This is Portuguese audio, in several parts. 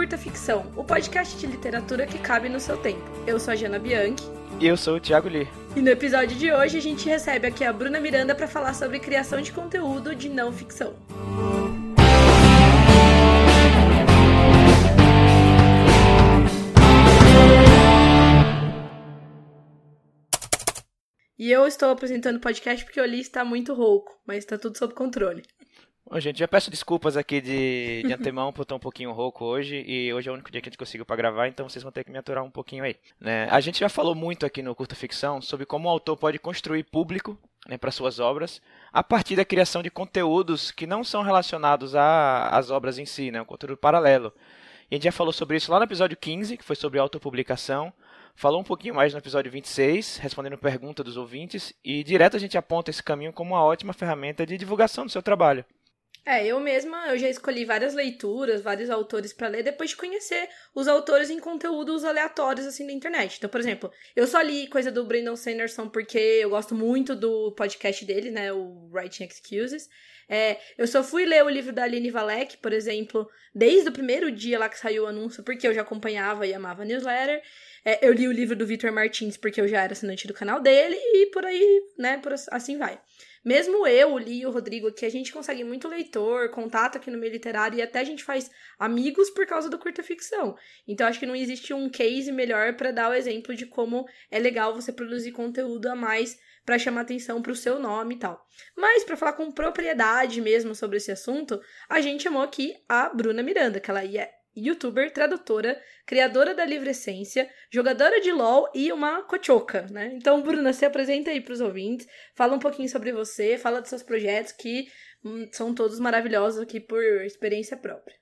Curta Ficção, o podcast de literatura que cabe no seu tempo. Eu sou a Jana Bianchi. E eu sou o Thiago Lee. E no episódio de hoje a gente recebe aqui a Bruna Miranda para falar sobre criação de conteúdo de não ficção. E eu estou apresentando o podcast porque o Lee está muito rouco, mas está tudo sob controle. Bom, gente, já peço desculpas aqui de, de antemão por estar um pouquinho rouco hoje, e hoje é o único dia que a gente conseguiu para gravar, então vocês vão ter que me aturar um pouquinho aí. Né? A gente já falou muito aqui no Curta Ficção sobre como o autor pode construir público né, para suas obras a partir da criação de conteúdos que não são relacionados às obras em si, né, um conteúdo paralelo. E a gente já falou sobre isso lá no episódio 15, que foi sobre autopublicação, falou um pouquinho mais no episódio 26, respondendo pergunta dos ouvintes, e direto a gente aponta esse caminho como uma ótima ferramenta de divulgação do seu trabalho. É, eu mesma, eu já escolhi várias leituras, vários autores para ler depois de conhecer os autores em conteúdos aleatórios assim da internet. Então, por exemplo, eu só li coisa do Brandon Sanderson porque eu gosto muito do podcast dele, né, o Writing Excuses. É, eu só fui ler o livro da Aline Valek, por exemplo, desde o primeiro dia lá que saiu o anúncio, porque eu já acompanhava e amava a newsletter. É, eu li o livro do Victor Martins porque eu já era assinante do canal dele e por aí, né, por assim vai. Mesmo eu, o Li o Rodrigo aqui, a gente consegue muito leitor, contato aqui no meio literário e até a gente faz amigos por causa do curta ficção. Então acho que não existe um case melhor para dar o exemplo de como é legal você produzir conteúdo a mais para chamar atenção para o seu nome e tal. Mas para falar com propriedade mesmo sobre esse assunto, a gente chamou aqui a Bruna Miranda, que ela é youtuber, tradutora, criadora da Livre Essência, jogadora de LoL e uma cochoca, né? Então, Bruna, se apresenta aí para os ouvintes, fala um pouquinho sobre você, fala dos seus projetos que hum, são todos maravilhosos aqui por experiência própria.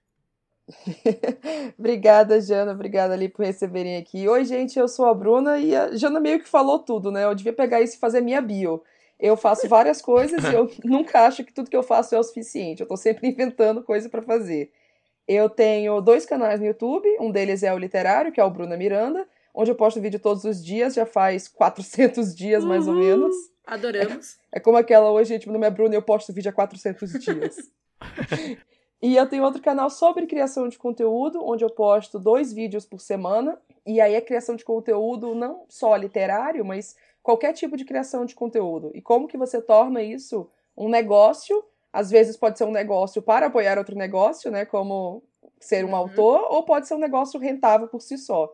obrigada, Jana. Obrigada ali por receberem aqui. Oi, gente, eu sou a Bruna e a Jana meio que falou tudo, né? Eu devia pegar isso e fazer minha bio. Eu faço várias coisas e eu nunca acho que tudo que eu faço é o suficiente. Eu tô sempre inventando coisa para fazer. Eu tenho dois canais no YouTube, um deles é o literário, que é o Bruna Miranda, onde eu posto vídeo todos os dias, já faz 400 dias mais uhum. ou menos. Adoramos. É, é, como aquela hoje, tipo, meu nome é Bruna e eu posto vídeo há 400 dias. e eu tenho outro canal sobre criação de conteúdo, onde eu posto dois vídeos por semana. E aí é criação de conteúdo não só literário, mas qualquer tipo de criação de conteúdo. E como que você torna isso um negócio às vezes pode ser um negócio para apoiar outro negócio, né? Como ser um uhum. autor, ou pode ser um negócio rentável por si só.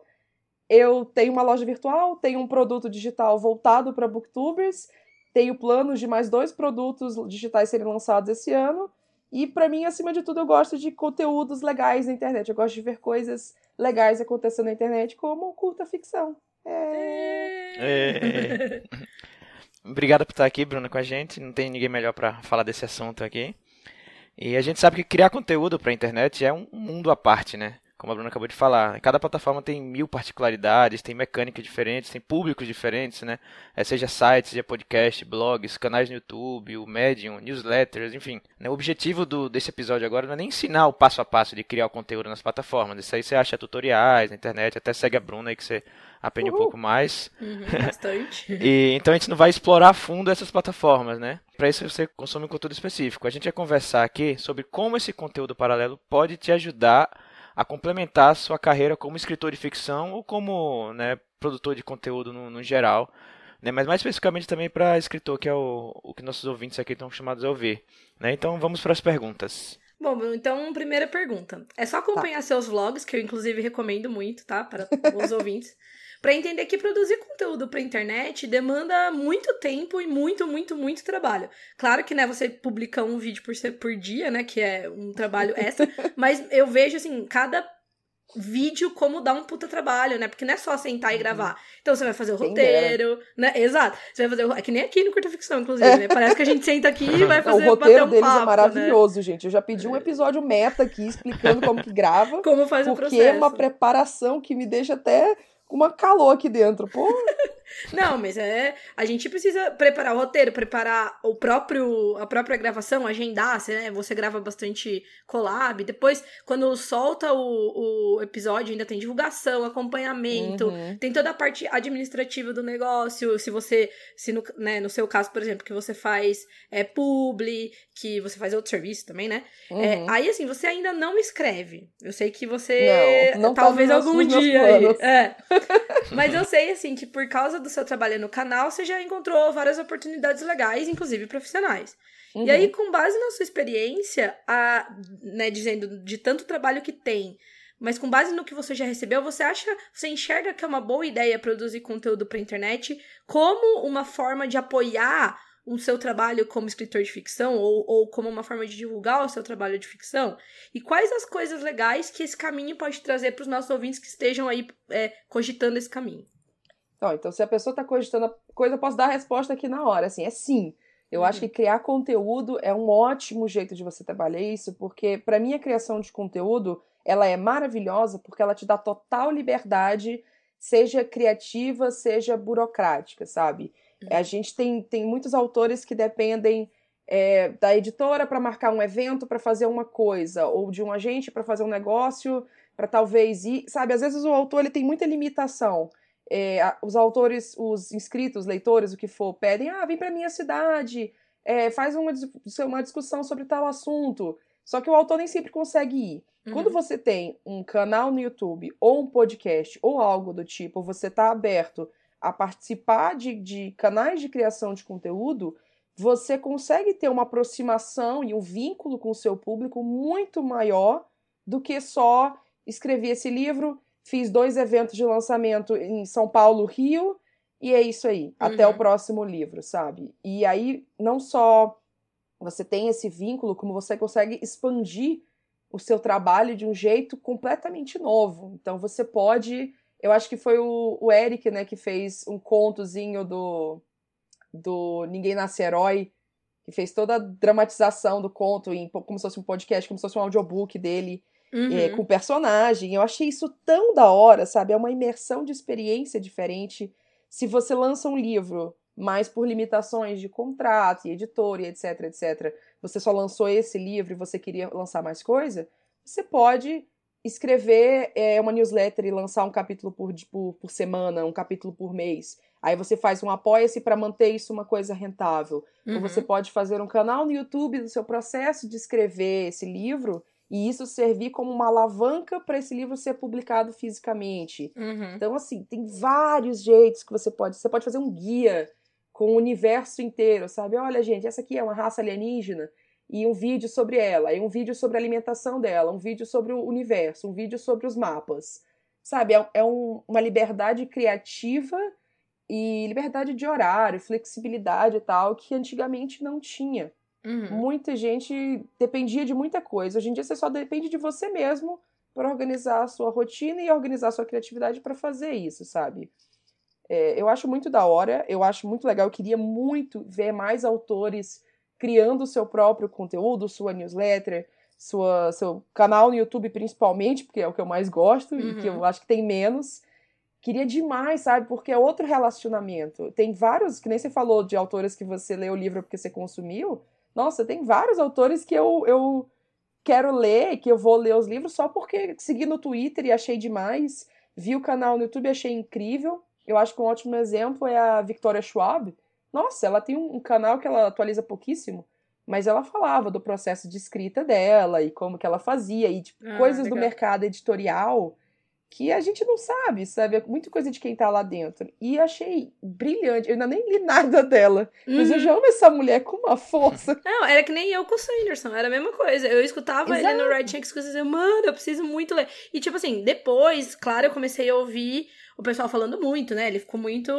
Eu tenho uma loja virtual, tenho um produto digital voltado para booktubers, tenho planos de mais dois produtos digitais serem lançados esse ano. E para mim, acima de tudo, eu gosto de conteúdos legais na internet. Eu gosto de ver coisas legais acontecendo na internet, como curta ficção. É... é. Obrigado por estar aqui, Bruno, com a gente. Não tem ninguém melhor para falar desse assunto aqui. E a gente sabe que criar conteúdo para a internet é um mundo à parte, né? Como a Bruna acabou de falar. Cada plataforma tem mil particularidades, tem mecânicas diferentes, tem públicos diferentes, né? É, seja sites, seja podcast, blogs, canais no YouTube, o Medium, newsletters, enfim. Né? O objetivo do, desse episódio agora não é nem ensinar o passo a passo de criar o conteúdo nas plataformas. Isso aí você acha tutoriais na internet, até segue a Bruna aí que você aprende Uhul. um pouco mais. Uhum, bastante. e, então a gente não vai explorar a fundo essas plataformas, né? Para isso você consome um conteúdo específico. A gente vai conversar aqui sobre como esse conteúdo paralelo pode te ajudar a complementar a sua carreira como escritor de ficção ou como né, produtor de conteúdo no, no geral. Né? Mas mais especificamente também para escritor, que é o, o que nossos ouvintes aqui estão chamados a ouvir. Né? Então vamos para as perguntas. Bom, então, primeira pergunta. É só acompanhar tá. seus vlogs, que eu inclusive recomendo muito, tá? Para os ouvintes para entender que produzir conteúdo para internet demanda muito tempo e muito, muito, muito trabalho. Claro que, né, você publica um vídeo por, por dia, né, que é um trabalho extra, mas eu vejo, assim, cada vídeo como dar um puta trabalho, né? Porque não é só sentar e uhum. gravar. Então você vai fazer o roteiro, né? Exato. Você vai fazer o... É que nem aqui no Curta Ficção, inclusive, né? Parece que a gente senta aqui e vai fazer O roteiro um deles é papo, é maravilhoso, né? gente. Eu já pedi um episódio meta aqui explicando como que grava. Como faz o processo. Porque é uma preparação que me deixa até uma calor aqui dentro. Pô. Não, mas é. A gente precisa preparar o roteiro, preparar o próprio, a própria gravação, agendar, né? Você grava bastante collab. Depois, quando solta o, o episódio, ainda tem divulgação, acompanhamento, uhum. tem toda a parte administrativa do negócio. Se você, se no, né, no seu caso, por exemplo, que você faz é, publi, que você faz outro serviço também, né? É, uhum. É, aí, assim, você ainda não escreve. Eu sei que você. Não, não tá talvez tá algum dia. É. Mas eu sei, assim, que por causa do seu trabalho no canal, você já encontrou várias oportunidades legais, inclusive profissionais. Uhum. E aí, com base na sua experiência, a, né, dizendo de tanto trabalho que tem, mas com base no que você já recebeu, você acha, você enxerga que é uma boa ideia produzir conteúdo para internet como uma forma de apoiar o seu trabalho como escritor de ficção ou, ou como uma forma de divulgar o seu trabalho de ficção? E quais as coisas legais que esse caminho pode trazer para os nossos ouvintes que estejam aí é, cogitando esse caminho? Então, então, se a pessoa está cogitando a coisa, eu posso dar a resposta aqui na hora. Assim, é sim. Eu uhum. acho que criar conteúdo é um ótimo jeito de você trabalhar isso, porque para mim a criação de conteúdo ela é maravilhosa porque ela te dá total liberdade, seja criativa, seja burocrática, sabe? A gente tem, tem muitos autores que dependem é, da editora para marcar um evento, para fazer uma coisa, ou de um agente para fazer um negócio, para talvez ir. Sabe, às vezes o autor ele tem muita limitação. É, os autores, os inscritos, leitores, o que for, pedem: ah, vem para minha cidade, é, faz uma, uma discussão sobre tal assunto. Só que o autor nem sempre consegue ir. Uhum. Quando você tem um canal no YouTube, ou um podcast, ou algo do tipo, você está aberto a participar de, de canais de criação de conteúdo, você consegue ter uma aproximação e um vínculo com o seu público muito maior do que só escrever esse livro, fiz dois eventos de lançamento em São Paulo, Rio, e é isso aí, uhum. até o próximo livro, sabe? E aí, não só você tem esse vínculo, como você consegue expandir o seu trabalho de um jeito completamente novo. Então, você pode eu acho que foi o, o Eric, né, que fez um contozinho do, do Ninguém Nasce Herói, que fez toda a dramatização do conto, em, como se fosse um podcast, como se fosse um audiobook dele, uhum. é, com personagem. Eu achei isso tão da hora, sabe? É uma imersão de experiência diferente. Se você lança um livro, mas por limitações de contrato e editor e etc, etc, você só lançou esse livro e você queria lançar mais coisa, você pode escrever é, uma newsletter e lançar um capítulo por, por, por semana, um capítulo por mês. Aí você faz um apoia-se para manter isso uma coisa rentável. Uhum. Ou você pode fazer um canal no YouTube do seu processo de escrever esse livro e isso servir como uma alavanca para esse livro ser publicado fisicamente. Uhum. Então, assim, tem vários jeitos que você pode. Você pode fazer um guia com o universo inteiro, sabe? Olha, gente, essa aqui é uma raça alienígena e um vídeo sobre ela, e um vídeo sobre a alimentação dela, um vídeo sobre o universo, um vídeo sobre os mapas. Sabe, é, é um, uma liberdade criativa e liberdade de horário, flexibilidade e tal, que antigamente não tinha. Uhum. Muita gente dependia de muita coisa. Hoje em dia você só depende de você mesmo para organizar a sua rotina e organizar a sua criatividade para fazer isso, sabe? É, eu acho muito da hora, eu acho muito legal. Eu queria muito ver mais autores criando o seu próprio conteúdo, sua newsletter, sua, seu canal no YouTube principalmente, porque é o que eu mais gosto uhum. e que eu uhum. acho que tem menos. Queria demais, sabe? Porque é outro relacionamento. Tem vários, que nem você falou de autores que você lê o livro porque você consumiu. Nossa, tem vários autores que eu, eu quero ler, que eu vou ler os livros só porque segui no Twitter e achei demais. Vi o canal no YouTube e achei incrível. Eu acho que um ótimo exemplo é a Victoria Schwab, nossa, ela tem um, canal que ela atualiza pouquíssimo, mas ela falava do processo de escrita dela e como que ela fazia e tipo, ah, coisas legal. do mercado editorial que a gente não sabe, sabe? É muita coisa de quem tá lá dentro. E achei brilhante. Eu ainda nem li nada dela. Uhum. Mas eu já uhum. amo essa mulher com uma força. Não, era que nem eu com o Sanderson. Era a mesma coisa. Eu escutava Exato. ele no Red Shanks e dizia, mano, eu preciso muito ler. E tipo assim, depois, claro, eu comecei a ouvir o pessoal falando muito, né? Ele ficou muito,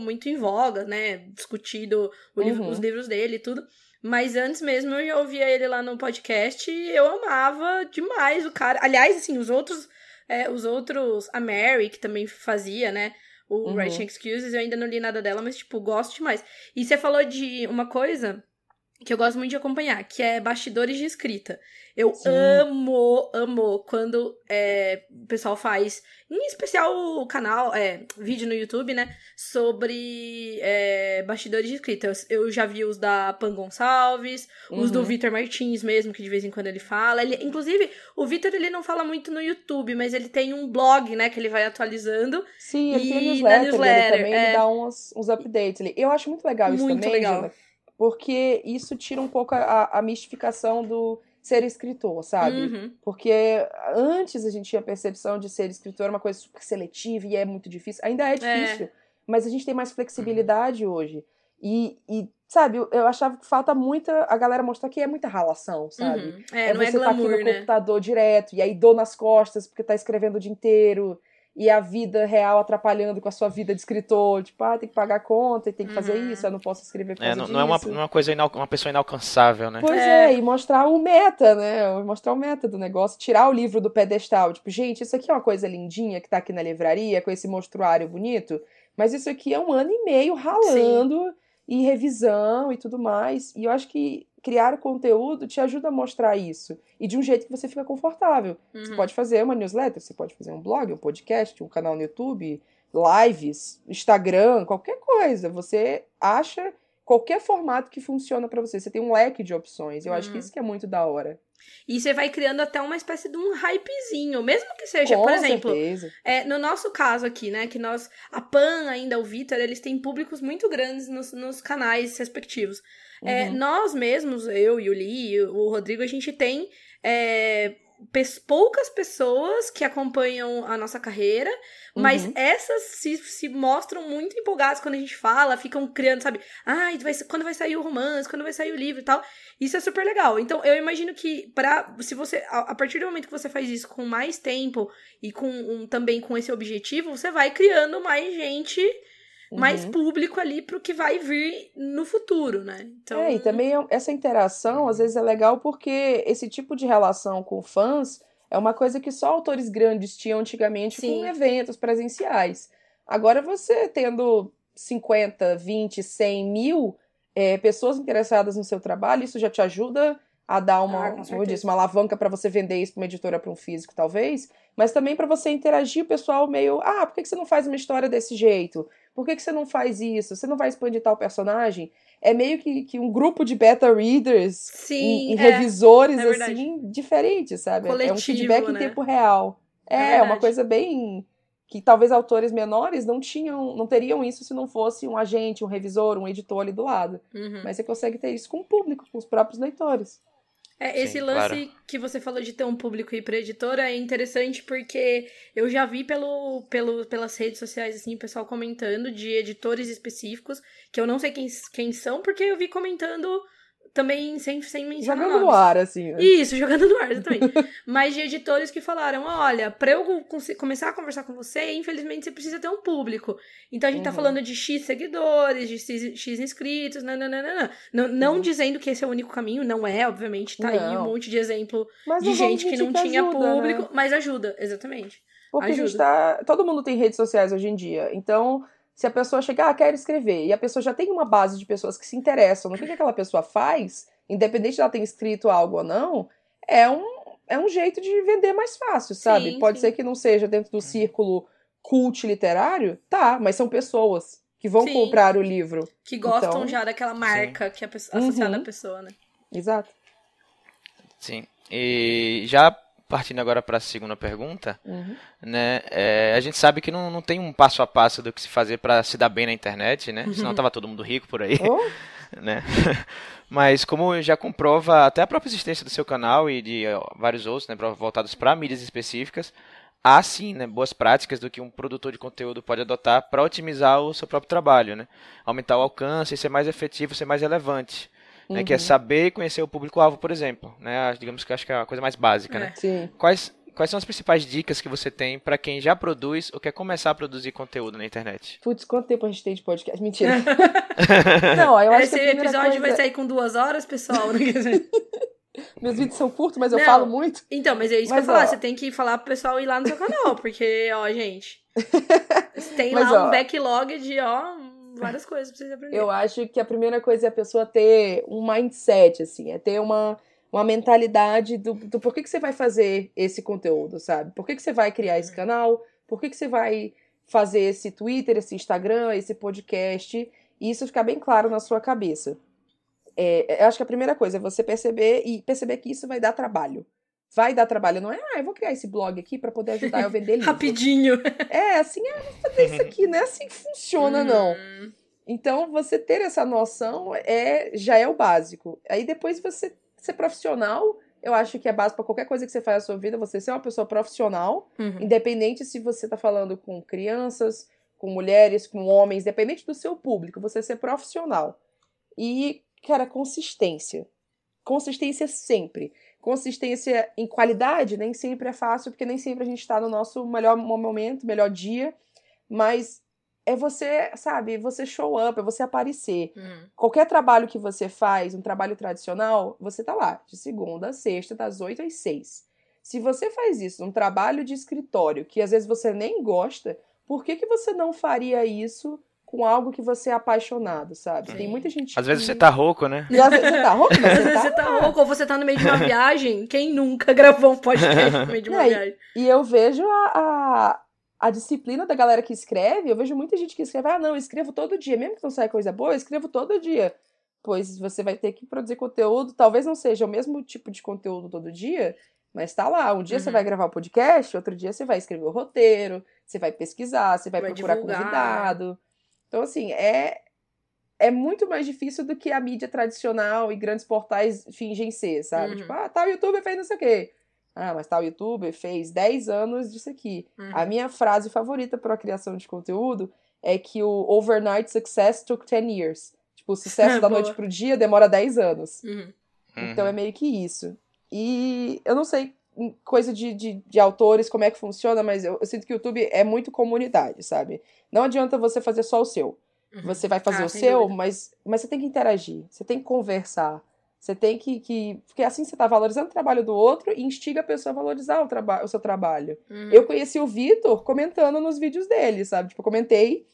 muito em voga, né? Discutido livro, uhum. os livros dele e tudo. Mas antes mesmo eu já ouvia ele lá no podcast e eu amava demais o cara. Aliás, assim, os outros. É, os outros. A Mary, que também fazia, né? O uhum. Writing Excuses, eu ainda não li nada dela, mas, tipo, gosto demais. E você falou de uma coisa que eu gosto muito de acompanhar, que é bastidores de escrita. Eu Sim. amo, amo quando é, o pessoal faz, em especial o canal, é, vídeo no YouTube, né? Sobre é, bastidores de escrita. Eu, eu já vi os da Pan Gonçalves, os do Uhum. Vitor Martins mesmo, que de vez em quando ele fala. Ele, inclusive, o Vitor ele não fala muito no YouTube, mas ele tem um blog, né, que ele vai atualizando. Sim, ele tem a E newsletter, na newsletter, também, é. ele dá uns, uns updates ali. Eu acho muito legal isso Muito também, legal. Jana, porque isso tira um pouco a, a mistificação do ser escritor, sabe? Uhum. Porque antes a gente tinha a percepção de ser escritor uma coisa super seletiva e é muito difícil. Ainda é difícil, mas a gente tem mais flexibilidade hoje. E, e, sabe, eu, achava que falta muita a galera mostrar que é muita ralação, sabe? Uhum. É, não é você tá aqui glamour, no né? computador direto, e aí dor nas costas porque tá escrevendo o dia inteiro, e a vida real atrapalhando com a sua vida de escritor, tipo, ah, tem que pagar a conta e tem que fazer Uhum. isso, eu não posso escrever por É, não, disso. não é uma, não é uma coisa, inal, uma pessoa inalcançável, né? Pois É. é. e mostrar o meta, né? Mostrar o meta do negócio, tirar o livro do pedestal. Tipo, gente, isso aqui é uma coisa lindinha que tá aqui na livraria, com esse monstruário bonito, mas isso aqui é um ano e meio ralando e revisão e tudo mais. E eu acho que criar conteúdo te ajuda a mostrar isso. E de um jeito que você fica confortável. Você Uhum. pode fazer uma newsletter, você pode fazer um blog, um podcast, um canal no YouTube, lives, Instagram, qualquer coisa. Você acha qualquer formato que funciona pra você. Você tem um leque de opções. Eu acho que Uhum. isso que é muito da hora. E você vai criando até uma espécie de um hypezinho, mesmo que seja, Com por exemplo, é, no nosso caso aqui, né, que nós, a Pan ainda, o Vitor, eles têm públicos muito grandes nos, nos canais respectivos. É, Uhum. nós mesmos, eu e o Li, o Rodrigo, a gente tem é, poucas pessoas que acompanham a nossa carreira, mas Uhum. essas se, se mostram muito empolgadas quando a gente fala, ficam criando, sabe? Ai, vai, quando vai sair o romance, quando vai sair o livro e tal. Isso é super legal. Então, eu imagino que para se você a, a partir do momento que você faz isso com mais tempo e com um, também com esse objetivo, você vai criando mais gente, mais Uhum. público ali pro que vai vir no futuro, né? Então, É, e também é- essa interação às vezes é legal porque esse tipo de relação com fãs é uma coisa que só autores grandes tinham antigamente Sim. com eventos presenciais. Agora você tendo 50, 20, 100 mil é, pessoas interessadas no seu trabalho, isso já te ajuda a dar uma, Ah, com como eu disse, uma alavanca para você vender isso para uma editora, para um físico, talvez, mas também para você interagir o pessoal meio, ah, por que você não faz uma história desse jeito? Por que você não faz isso? Você não vai expandir tal personagem? É meio que, que um grupo de beta readers sim, e, e é, revisores, é assim, diferentes, sabe? é um Coletivo, feedback em né? tempo real. É É, uma verdade. coisa bem que talvez autores menores não tinham, não teriam isso se não fosse um agente, um revisor, um editor ali do lado. Uhum. Mas você consegue ter isso com o público, com os próprios leitores. É, Sim, esse lance que você falou de ter um público e pra editora é interessante porque eu já vi pelo, pelo, pelas redes sociais, assim, o pessoal comentando de editores específicos, que eu não sei quem, quem são, porque eu vi comentando também sem, sem mencionar Jogando no nomes. ar, assim. né? Isso, jogando no ar, exatamente. Mas de editores que falaram: olha, pra eu começar a conversar com você, infelizmente você precisa ter um público. Então a gente tá Uhum. falando de X seguidores, de X, X inscritos, nananana. Não, não Uhum. dizendo que esse é o único caminho, não é, obviamente. Tá aí um Não. monte de exemplo Mas de não gente que não mentir tinha ajuda, público, né? mas ajuda, exatamente. Porque a gente Ajuda. tá. Todo mundo tem redes sociais hoje em dia. Então, se a pessoa chegar, ah, quero escrever, e a pessoa já tem uma base de pessoas que se interessam no que, que aquela pessoa faz, independente de ela ter escrito algo ou não, é um, é um jeito de vender mais fácil, sabe? Sim, Pode sim. ser que não seja dentro do círculo cult literário, tá, mas são pessoas que vão Sim. comprar o livro. Que gostam Então, já daquela marca que é a pessoa, Uhum. associada à pessoa, né? Exato. Sim. E já partindo agora para a segunda pergunta, Uhum. né? é, a gente sabe que não, não tem um passo a passo do que se fazer para se dar bem na internet, né? Senão tava todo mundo rico por aí, Oh, né? Mas como já comprova até a própria existência do seu canal e de ó, vários outros, né, voltados para mídias específicas, há sim, né, boas práticas do que um produtor de conteúdo pode adotar para otimizar o seu próprio trabalho, né? Aumentar o alcance, ser mais efetivo, ser mais relevante. Né, que é Uhum. saber conhecer o público-alvo, por exemplo. Né? Digamos que eu acho que é a coisa mais básica. Né? sim. Quais, quais são as principais dicas que você tem para quem já produz ou quer começar a produzir conteúdo na internet? Putz, quanto tempo a gente tem de podcast? Mentira. não, eu acho Esse que episódio coisa... vai sair com duas horas, pessoal. né? Quer dizer, Meus vídeos são curtos, mas eu Não. falo muito. Então, mas é isso Mas, que eu ia falar. Você tem que falar pro pessoal ir lá no seu canal, porque, ó, gente. Tem Mas, lá ó. um backlog de, ó, várias coisas pra vocês aprenderem. Eu acho que a primeira coisa é a pessoa ter um mindset, assim, é ter uma, uma mentalidade do, do por que, que você vai fazer esse conteúdo, sabe? Por que, que você vai criar esse canal? Por que, que você vai fazer esse Twitter, esse Instagram, esse podcast? E isso ficar bem claro na sua cabeça. É, eu acho que a primeira coisa é você perceber e perceber que isso vai dar trabalho. Vai dar trabalho, não é? Ah, eu vou criar esse blog aqui para poder ajudar eu a vender livro. Rapidinho. É, assim, ah, vou fazer isso aqui, não é assim que funciona, não. Hum. Então, você ter essa noção é já é o básico. Aí depois você ser profissional, eu acho que é básico para qualquer coisa que você faz na sua vida, você ser uma pessoa profissional, Uhum. independente se você tá falando com crianças, com mulheres, com homens, independente do seu público, você ser profissional. E, cara, consistência. Consistência sempre. Consistência em qualidade nem sempre é fácil, porque nem sempre a gente tá no nosso melhor momento, melhor dia, mas é você, sabe, você show up, é você aparecer. Hum. Qualquer trabalho que você faz, um trabalho tradicional, você tá lá, de segunda a sexta, das 8 às 6. Se você faz isso num trabalho de escritório, que às vezes você nem gosta, por que, que você não faria isso com algo que você é apaixonado, sabe? Sim. Tem muita gente Às vezes que- você tá rouco, né? E às vezes você tá rouco, mas você tá Você tá louco, ou você tá no meio de uma viagem. Quem nunca gravou um podcast no meio de uma e- viagem? E eu vejo a, a, a disciplina da galera que escreve, eu vejo muita gente que escreve, ah, não, eu escrevo todo dia, mesmo que não saia coisa boa, eu escrevo todo dia. Pois você vai ter que produzir conteúdo, talvez não seja o mesmo tipo de conteúdo todo dia, mas tá lá. Um dia você Uhum. vai gravar o podcast, outro dia você vai escrever o roteiro, você vai pesquisar, você vai, Vai procurar divulgar. convidado. Então, assim, é, é muito mais difícil do que a mídia tradicional e grandes portais fingem ser, sabe? Uhum. Tipo, ah, tal youtuber fez não sei o quê. Ah, mas tal youtuber fez 10 anos disso aqui. Uhum. A minha frase favorita para a criação de conteúdo é que o overnight success took 10 years. Tipo, o sucesso da Boa. noite pro dia demora 10 anos. Uhum. Então é meio que isso. E eu não sei coisa de, de, de autores, como é que funciona, mas eu, eu sinto que o YouTube é muito comunidade, sabe? Não adianta você fazer só o seu. Uhum. Você vai fazer Ah, o seu, dúvida. mas, mas você tem que interagir, você tem que conversar. Você tem que, que. Porque assim você tá valorizando o trabalho do outro e instiga a pessoa a valorizar o, traba o seu trabalho. Uhum. Eu conheci o Vitor comentando nos vídeos dele, sabe? Tipo, eu comentei,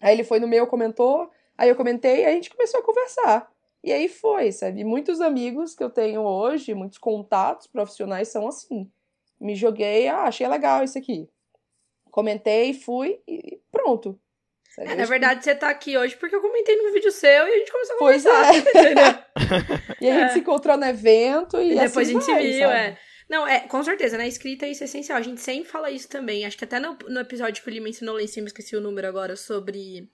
aí ele foi no meu, comentou, aí eu comentei, aí a gente começou a conversar. E aí foi, sabe? Muitos amigos que eu tenho hoje, muitos contatos profissionais são assim. Me joguei, ah, achei legal isso aqui. Comentei, fui e pronto. Sabe? É, na verdade, você tá aqui hoje porque eu comentei num vídeo seu e a gente começou a Pois conversar. é. entendeu? que- E a gente É. se encontrou no evento e, E depois assim a gente se vai, viu, sabe? é. Não, é, com certeza, na escrita isso é essencial. A gente sempre fala isso também. Acho que até no, no episódio que o Lee mencionou lá em cima, esqueci o número agora, sobre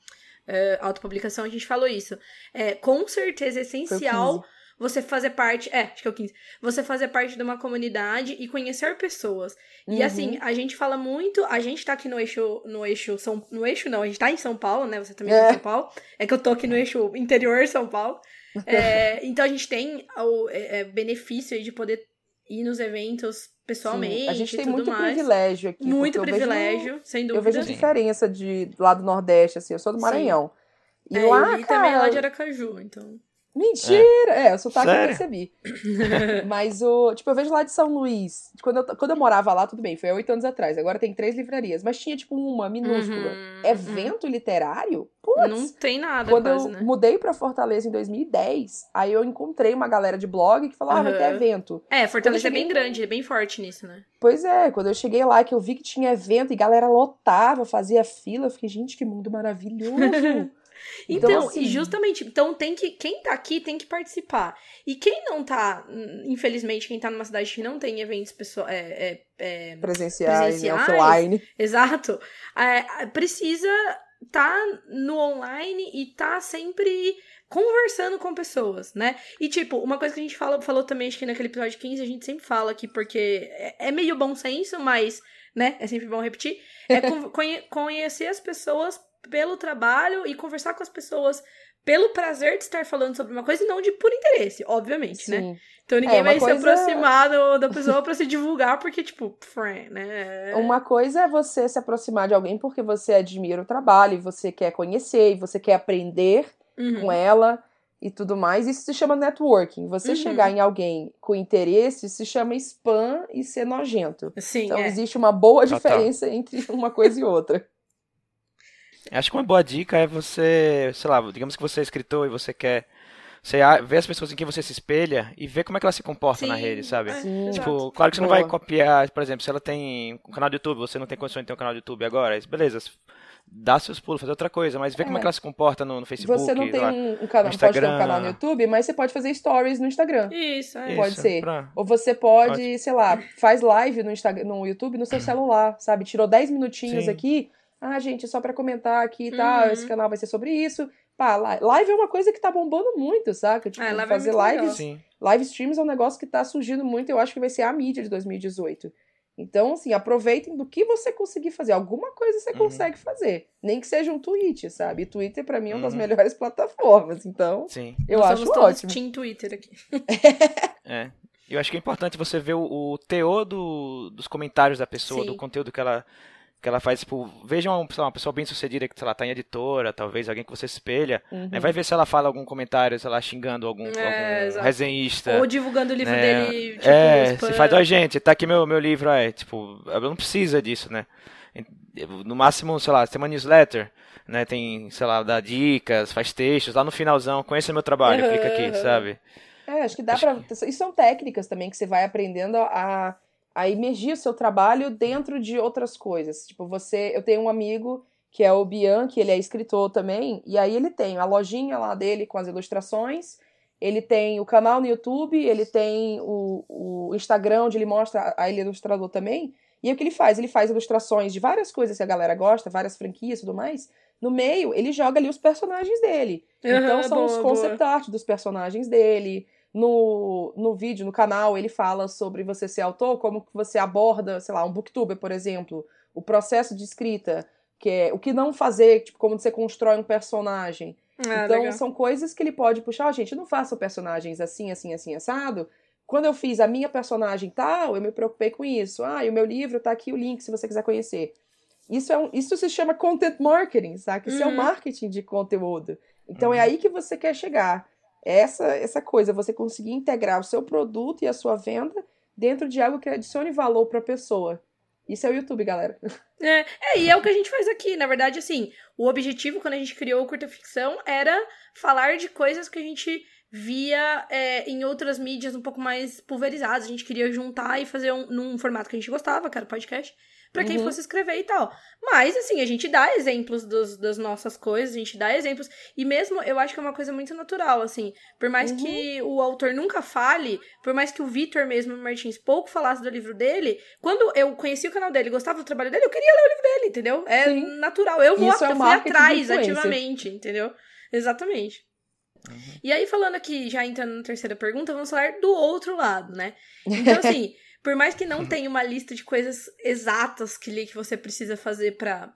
eh, autopublicação, a gente falou isso. É, com certeza é essencial 15. você fazer parte. É, acho que é o 15. Você fazer parte de uma comunidade e conhecer pessoas. E Uhum. assim, a gente fala muito, a gente tá aqui no eixo, no eixo São, no eixo não, a gente tá em São Paulo, né? Você também tá É. em São Paulo. É que eu tô aqui no eixo interior São Paulo. É, então a gente tem o é, é, benefício de poder ir nos eventos pessoalmente. Sim, A gente tem muito mais. privilégio aqui. Muito eu vejo- privilégio, sem Eu dúvida. vejo a Sim. diferença de lá do Nordeste, assim, eu sou do Sim. Maranhão. E É, lá, e cara, também lá de Aracaju, então. Mentira! É, o sotaque eu Sério? percebi. Mas o, tipo, eu vejo lá de São Luís. Quando eu, quando eu morava lá, tudo bem, foi há oito anos atrás. Agora tem três livrarias, mas tinha tipo uma minúscula. Uhum, Evento literário? uhum. Putz! Não tem nada Quando quase, eu né? mudei pra Fortaleza em 2010, aí eu encontrei uma galera de blog que falou: ah, vai ter evento. É, Fortaleza é cheguei- bem grande, é bem forte nisso, né? Pois é, quando eu cheguei lá, que eu vi que tinha evento e galera lotava, fazia fila, eu fiquei, gente, que mundo maravilhoso. Então, assim, e justamente, então tem que, quem tá aqui tem que participar. E quem não tá, hum, infelizmente, quem tá numa cidade que não tem eventos pessoal, é, é, é, presenciais, né, Presenciais? offline. exato, é, precisa tá no online e tá sempre conversando com pessoas, né? E tipo, uma coisa que a gente fala, falou também, acho que naquele episódio 15, a gente sempre fala aqui, porque é, é meio bom senso, mas, né, é sempre bom repetir, é con- conhe- conhecer as pessoas pelo trabalho e conversar com as pessoas pelo prazer de estar falando sobre uma coisa e não de por interesse, obviamente, né? Sim. Então ninguém É, vai se coisa- aproximar do- da pessoa pra se divulgar, porque, tipo, friend, né? Uma coisa é você se aproximar de alguém porque você admira o trabalho, e você quer conhecer, e você quer aprender Uhum. com ela e tudo mais. Isso se chama networking. Você Uhum. chegar em alguém com interesse se chama spam e ser nojento. Sim, Então é. existe uma boa Total. diferença entre uma coisa e outra. Acho que uma boa dica é você, sei lá, digamos que você é escritor e você quer você vê as pessoas em quem você se espelha e vê como é que ela se comporta Sim, na rede, sabe? Sim, tipo, exato. claro que você não vai copiar, por exemplo, se ela tem um canal de YouTube, você não tem condições de ter um canal de YouTube agora, beleza, dá seus pulos, fazer outra coisa, mas vê é. como é que ela se comporta no, no Facebook. Você não tem lá, um, canal, pode ter um canal no YouTube, mas você pode fazer stories no Instagram. Isso, é. Pode Isso, ser. Pra... Ou você pode, pode, sei lá, faz live no, Instagram, no YouTube no seu celular, sabe? Tirou 10 minutinhos Sim. aqui. Ah, gente, só para comentar aqui e tá, tal, esse canal vai ser sobre isso. Pá, live é uma coisa que tá bombando muito, saca? Tipo, é, live fazer é lives. Live streams é um negócio que tá surgindo muito, eu acho que vai ser a mídia de 2018. Então, assim, aproveitem do que você conseguir fazer. Alguma coisa você uhum. consegue fazer. Nem que seja um tweet, sabe? E Twitter, para mim, é uma das uhum. melhores plataformas. Então, Sim. eu Nós acho somos ótimo. Team Twitter aqui. é. Eu acho que é importante você ver o, o teor do, dos comentários da pessoa, Sim. do conteúdo que ela que ela faz, tipo, veja uma, uma pessoa bem sucedida que, sei lá, tá em editora, talvez alguém que você espelha, né? uhum. né? Vai ver se ela fala algum comentário, sei lá, xingando algum, é, algum resenhista. Ou divulgando o livro né? dele, tipo, É, se faz, ó, gente, tá aqui meu, meu livro, é, tipo, não precisa disso, né? No máximo, sei lá, tem uma newsletter, né? Tem, sei lá, dá dicas, faz textos, lá no finalzão, conheça meu trabalho, uhum. clica aqui, sabe? É, acho que dá acho pra... Isso são técnicas também que você vai aprendendo a a imergir o seu trabalho dentro de outras coisas. Tipo, você, eu tenho um amigo que é o Bian, que ele é escritor também, e aí ele tem a lojinha lá dele com as ilustrações, ele tem o canal no YouTube, ele tem o, o Instagram, onde ele mostra a ele é ilustrador também, e o que ele faz? Ele faz ilustrações de várias coisas que a galera gosta, várias franquias e tudo mais. No meio, ele joga ali os personagens dele. Uhum, então são boa, os concept art dos personagens dele, no, no vídeo, no canal, ele fala sobre você ser autor, como que você aborda, sei lá, um booktuber, por exemplo, o processo de escrita, que é o que não fazer, tipo, como você constrói um personagem. Ah, então, legal. são coisas que ele pode puxar, oh, gente, não façam personagens assim, assim, assim, assado. Quando eu fiz a minha personagem tal, eu me preocupei com isso. Ah, e o meu livro tá aqui o link se você quiser conhecer. Isso, é um, isso se chama content marketing, sabe? Isso uhum. é o marketing de conteúdo. Então uhum. é aí que você quer chegar essa essa coisa, você conseguir integrar o seu produto e a sua venda dentro de algo que adicione valor para a pessoa. Isso é o YouTube, galera. É, é, e é o que a gente faz aqui. Na verdade, assim, o objetivo quando a gente criou o Curta Ficção era falar de coisas que a gente via é, em outras mídias um pouco mais pulverizadas. A gente queria juntar e fazer um, num formato que a gente gostava, que era podcast para quem uhum. fosse escrever e tal. Mas, assim, a gente dá exemplos dos, das nossas coisas, a gente dá exemplos. E mesmo, eu acho que é uma coisa muito natural, assim. Por mais uhum. que o autor nunca fale, por mais que o Vitor mesmo, Martins, pouco falasse do livro dele, quando eu conheci o canal dele, gostava do trabalho dele, eu queria ler o livro dele, entendeu? É Sim. natural. Eu vou, Isso é eu atrás ativamente, entendeu? Exatamente. Uhum. E aí, falando aqui, já entrando na terceira pergunta, vamos falar do outro lado, né? Então, assim. Por mais que não tenha uma lista de coisas exatas que, que você precisa fazer para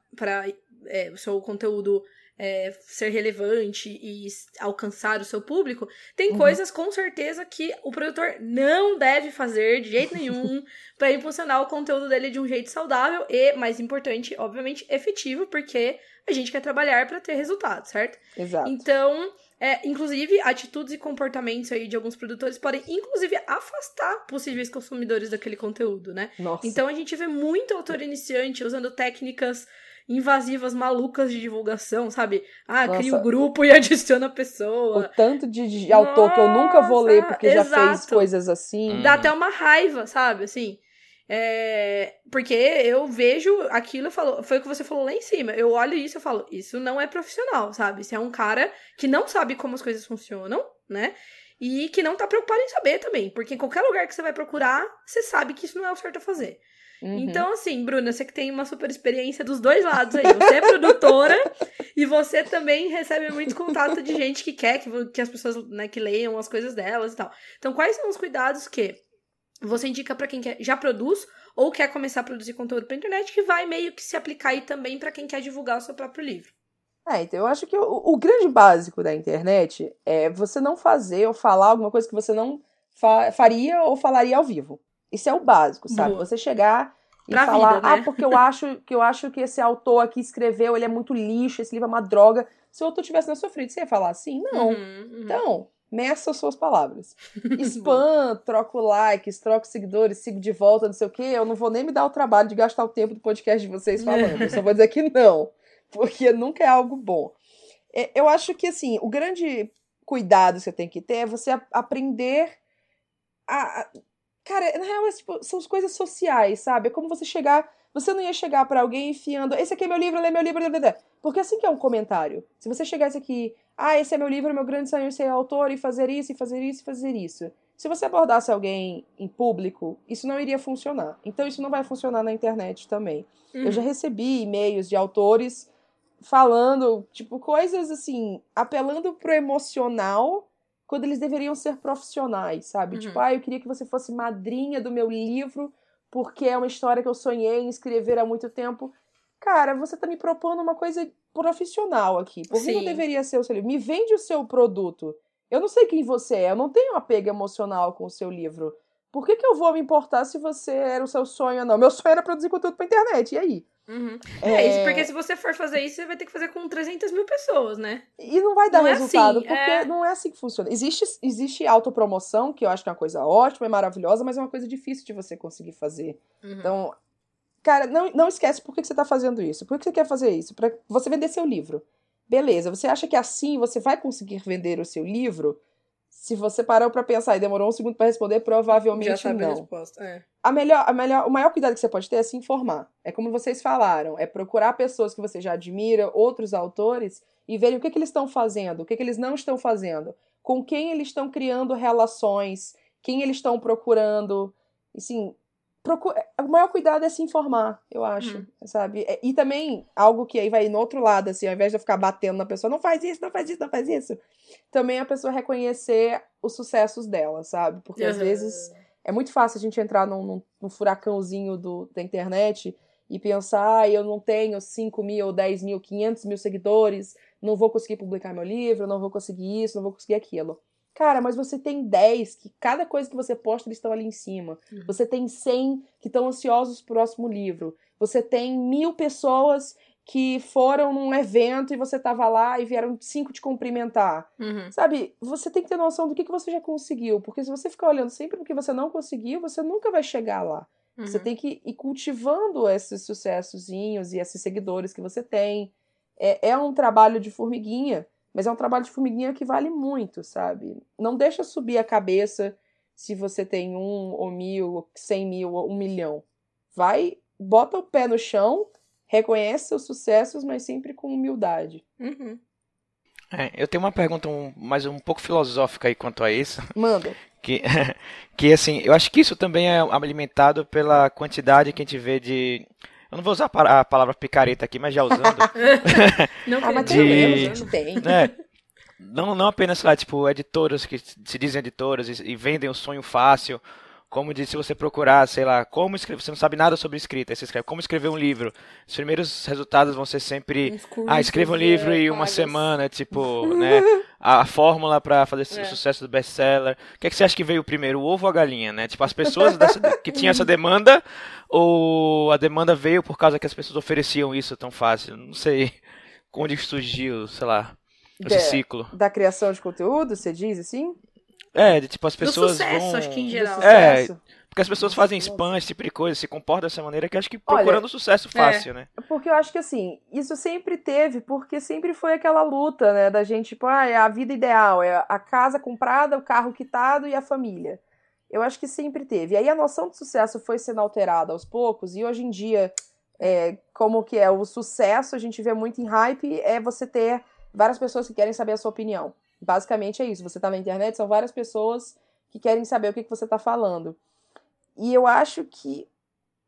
é, o seu conteúdo é, ser relevante e alcançar o seu público, tem uhum. coisas com certeza que o produtor não deve fazer de jeito nenhum para impulsionar o conteúdo dele de um jeito saudável e, mais importante, obviamente, efetivo, porque a gente quer trabalhar para ter resultado, certo? Exato. Então, é, inclusive, atitudes e comportamentos aí de alguns produtores podem, inclusive, afastar possíveis consumidores daquele conteúdo, né? Nossa. Então a gente vê muito autor iniciante usando técnicas invasivas malucas de divulgação, sabe? Ah, Nossa. cria o um grupo e adiciona a pessoa. O tanto de, de autor Nossa, que eu nunca vou ler porque exato. já fez coisas assim. Dá até uma raiva, sabe? Assim. É, porque eu vejo aquilo, falo, foi o que você falou lá em cima. Eu olho isso e falo, isso não é profissional, sabe? Isso é um cara que não sabe como as coisas funcionam, né? E que não tá preocupado em saber também. Porque em qualquer lugar que você vai procurar, você sabe que isso não é o certo a fazer. Uhum. Então, assim, Bruna, você que tem uma super experiência dos dois lados aí. Você é produtora e você também recebe muito contato de gente que quer que, que as pessoas né, que leiam as coisas delas e tal. Então, quais são os cuidados que você indica para quem quer, já produz ou quer começar a produzir conteúdo para internet, que vai meio que se aplicar aí também para quem quer divulgar o seu próprio livro. É, então eu acho que o, o, grande básico da internet é você não fazer ou falar alguma coisa que você não fa faria ou falaria ao vivo. Isso é o básico, sabe? Boa. Você chegar e pra falar, vida, né? ah, porque eu acho que eu acho que esse autor aqui escreveu, ele é muito lixo, esse livro é uma droga. Se o autor tivesse na sua frente, você ia falar assim? Não. Uhum, uhum. Então, meça as suas palavras. Spam, troco likes, troco seguidores, sigo de volta, não sei o quê. Eu não vou nem me dar o trabalho de gastar o tempo do podcast de vocês falando. Eu só vou dizer que não. porque nunca é algo bom. É, eu acho que, assim, o grande cuidado que você tem que ter é você aprender a. Cara, na real, é, tipo, são as coisas sociais, sabe? É como você chegar. Você não ia chegar para alguém enfiando. Esse aqui é meu livro, lê meu livro, blá, blá, blá. Porque assim que é um comentário. Se você chegasse aqui, ah, esse é meu livro, meu grande sonho é ser autor e fazer isso, e fazer isso, e fazer isso. Se você abordasse alguém em público, isso não iria funcionar. Então isso não vai funcionar na internet também. Uhum. Eu já uhum. recebi e-mails de autores falando, tipo, coisas assim, apelando pro emocional quando eles deveriam ser profissionais, sabe? Tipo, uhum. Tipo, ah, eu queria que você fosse madrinha do meu livro porque é uma história que eu sonhei em escrever há muito tempo. Cara, você tá me propondo uma coisa profissional aqui. Por que não deveria ser o seu livro? Me vende o seu produto. Eu não sei quem você é, eu não tenho apego emocional com o seu livro. Por que, que eu vou me importar se você era o seu sonho ou não? Meu sonho era produzir conteúdo pra internet, e aí? Uhum. É... é... isso, porque se você for fazer isso, você vai ter que fazer com 300 mil pessoas, né? E não vai dar não resultado, é assim, porque é... não é assim que funciona. Existe, existe autopromoção, que eu acho que é uma coisa ótima, é maravilhosa, mas é uma coisa difícil de você conseguir fazer. Uhum. Então, cara, não, não esquece por que, que você tá fazendo isso. Por que você quer fazer isso? Pra você vender seu livro. Beleza, você acha que assim você vai conseguir vender o seu livro? Se você parou para pensar e demorou um segundo para responder, provavelmente Já sabe não. A, resposta. É. a melhor, a melhor, o maior cuidado que você pode ter é se informar. É como vocês falaram, é procurar pessoas que você já admira, outros autores e verem o que, que eles estão fazendo, o que, que eles não estão fazendo, com quem eles estão criando relações, quem eles estão procurando. Assim, procura, o maior cuidado é se informar, eu acho, hum. sabe? É, e também, algo que aí vai no outro lado, assim, ao invés de eu ficar batendo na pessoa, não faz isso, não faz isso, não faz isso, também a pessoa reconhecer os sucessos dela, sabe? Porque uhum. às vezes é muito fácil a gente entrar num, num, num furacãozinho do, da internet e pensar, ah, eu não tenho 5 mil, 10 mil, 500 mil seguidores, não vou conseguir publicar meu livro, não vou conseguir isso, não vou conseguir aquilo. Cara, mas você tem 10 que cada coisa que você posta eles estão ali em cima. Uhum. Você tem 100 que estão ansiosos pro próximo livro. Você tem mil pessoas que foram num evento e você tava lá e vieram cinco te cumprimentar. Uhum. Sabe? Você tem que ter noção do que, que você já conseguiu. Porque se você ficar olhando sempre o que você não conseguiu, você nunca vai chegar lá. Uhum. Você tem que ir cultivando esses sucessozinhos e esses seguidores que você tem. É, é um trabalho de formiguinha. Mas é um trabalho de formiguinha que vale muito, sabe? Não deixa subir a cabeça se você tem um ou mil, cem mil ou um milhão. Vai, bota o pé no chão, reconhece seus sucessos, mas sempre com humildade. Uhum. É, eu tenho uma pergunta um, mais um pouco filosófica aí quanto a isso. Manda. Que, que assim, eu acho que isso também é alimentado pela quantidade que a gente vê de eu não vou usar a palavra picareta aqui, mas já usando. não, ah, mas de... tem. É, não, não apenas, lá, tipo, editoras que se dizem editoras e, e vendem o sonho fácil, como de se você procurar, sei lá, como escrever, você não sabe nada sobre escrita, aí você escreve como escrever um livro. Os primeiros resultados vão ser sempre, ah, escreva um livro em uma semana, tipo, né, a, fórmula para fazer é. o sucesso do best-seller. O que, é que você acha que veio primeiro, o ovo ou a galinha, né? Tipo, as pessoas dessa, que tinham essa demanda ou a demanda veio por causa que as pessoas ofereciam isso tão fácil? Não sei onde surgiu, sei lá, esse de, ciclo. Da criação de conteúdo, você diz assim? É, de, tipo, as pessoas. Do sucesso, vão... acho que em geral. É, porque as pessoas fazem spam, esse tipo de coisa, se comportam dessa maneira que acho que procurando Olha, sucesso fácil, é. né? Porque eu acho que assim, isso sempre teve, porque sempre foi aquela luta, né? Da gente, tipo, ah, é a vida ideal, é a casa comprada, o carro quitado e a família. Eu acho que sempre teve. E aí a noção de sucesso foi sendo alterada aos poucos, e hoje em dia, é, como que é o sucesso, a gente vê muito em hype, é você ter várias pessoas que querem saber a sua opinião. Basicamente é isso. Você tá na internet, são várias pessoas que querem saber o que, que você tá falando. E eu acho que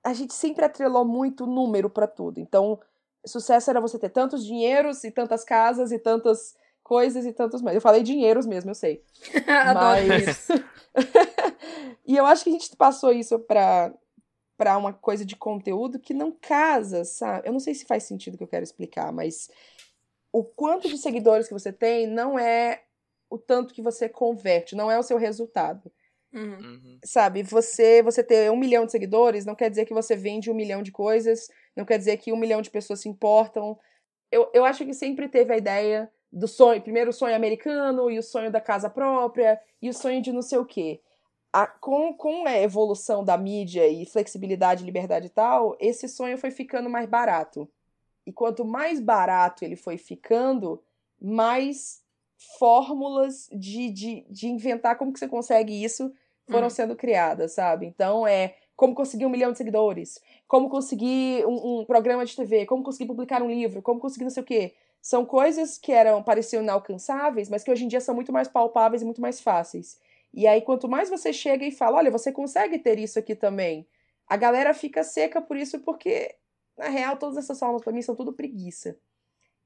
a gente sempre atrelou muito número para tudo. Então, sucesso era você ter tantos dinheiros e tantas casas e tantas coisas e tantos mais. Eu falei dinheiros mesmo, eu sei. Mas E eu acho que a gente passou isso para para uma coisa de conteúdo que não casa, sabe? Eu não sei se faz sentido o que eu quero explicar, mas o quanto de seguidores que você tem não é o tanto que você converte, não é o seu resultado. Uhum. uhum. Sabe, você você ter um milhão de seguidores não quer dizer que você vende um milhão de coisas, não quer dizer que um milhão de pessoas se importam. Eu, eu acho que sempre teve a ideia do sonho, primeiro o sonho americano, e o sonho da casa própria, e o sonho de não sei o quê. A, com, com a evolução da mídia e flexibilidade, liberdade e tal, esse sonho foi ficando mais barato. E quanto mais barato ele foi ficando, mais fórmulas de, de, de inventar como que você consegue isso foram uhum. sendo criadas, sabe? Então é como conseguir um milhão de seguidores, como conseguir um, um, programa de TV, como conseguir publicar um livro, como conseguir não sei o quê. São coisas que eram pareciam inalcançáveis, mas que hoje em dia são muito mais palpáveis e muito mais fáceis. E aí, quanto mais você chega e fala, olha, você consegue ter isso aqui também, a galera fica seca por isso, porque, na real, todas essas formas para mim são tudo preguiça.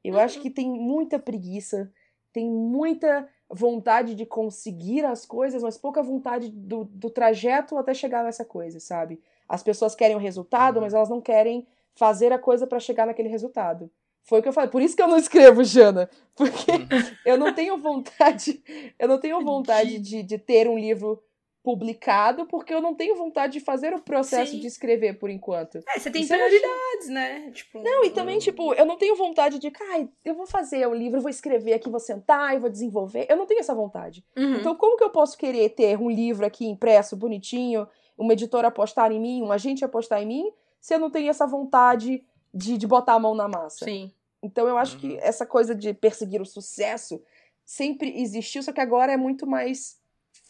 Eu uhum. acho que tem muita preguiça, tem muita vontade de conseguir as coisas, mas pouca vontade do, do trajeto até chegar nessa coisa, sabe? As pessoas querem o resultado, uhum. mas elas não querem fazer a coisa para chegar naquele resultado. Foi o que eu falei. Por isso que eu não escrevo, Jana. Porque uhum. eu não tenho vontade. Eu não tenho vontade de, de ter um livro publicado, porque eu não tenho vontade de fazer o processo Sim. de escrever por enquanto. É, você tem prioridades, né? Tipo, não, e também, hum. tipo, eu não tenho vontade de, ai, eu vou fazer o livro, vou escrever aqui, vou sentar e vou desenvolver. Eu não tenho essa vontade. Uhum. Então, como que eu posso querer ter um livro aqui impresso, bonitinho, uma editora apostar em mim, um agente apostar em mim, se eu não tenho essa vontade de, de botar a mão na massa? Sim. Então, eu acho uhum. que essa coisa de perseguir o sucesso sempre existiu, só que agora é muito mais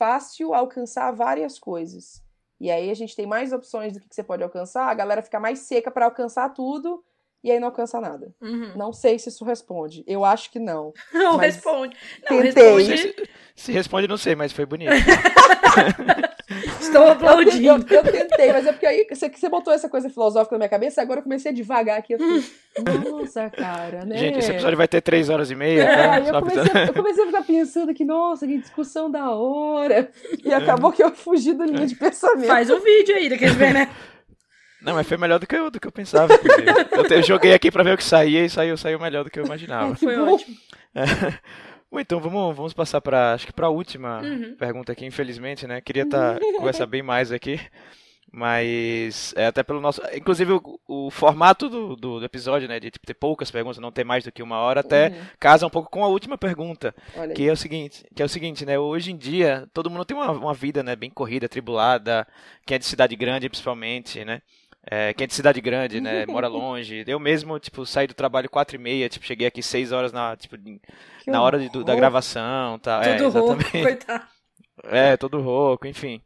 fácil alcançar várias coisas. E aí a gente tem mais opções do que você pode alcançar, a galera fica mais seca para alcançar tudo e aí não alcança nada. Uhum. Não sei se isso responde. Eu acho que não. Não responde. Não, tentei. Responde... Se, se, responde, não sei, mas foi bonito. Estou aplaudindo. Eu, eu, eu, tentei, mas é porque aí você, você botou essa coisa filosófica na minha cabeça, agora eu comecei a devagar aqui. Eu fiquei, nossa, cara, né? Gente, esse episódio vai ter três horas e meia. É, tá? eu, comecei, eu, comecei, a ficar pensando que, nossa, que discussão da hora. E acabou que eu fugi do linha de pensamento. Faz um vídeo aí, daqueles ver, né? Não, mas foi melhor do que eu, do que eu pensava. eu, eu, joguei aqui pra ver o que saía e saiu, saiu melhor do que eu imaginava. Foi ótimo. É. Bom, então vamos, vamos passar para acho que para a última uhum. pergunta aqui, infelizmente, né? Queria tá, conversar bem mais aqui, mas é, até pelo nosso, inclusive o, o formato do, do, episódio, né, de tipo, ter poucas perguntas, não ter mais do que uma hora, até uhum. casa um pouco com a última pergunta, Olha que aí. é o seguinte, que é o seguinte, né? Hoje em dia todo mundo tem uma, uma vida, né, bem corrida, tribulada, quem é de cidade grande, principalmente, né? É, quem é de cidade grande, né? Mora longe. Eu mesmo, tipo, saí do trabalho quatro e meia, tipo, cheguei aqui seis horas na, tipo, na hora de, da gravação, tá? Tudo é, exatamente. rouco, coitado. É, todo rouco, enfim.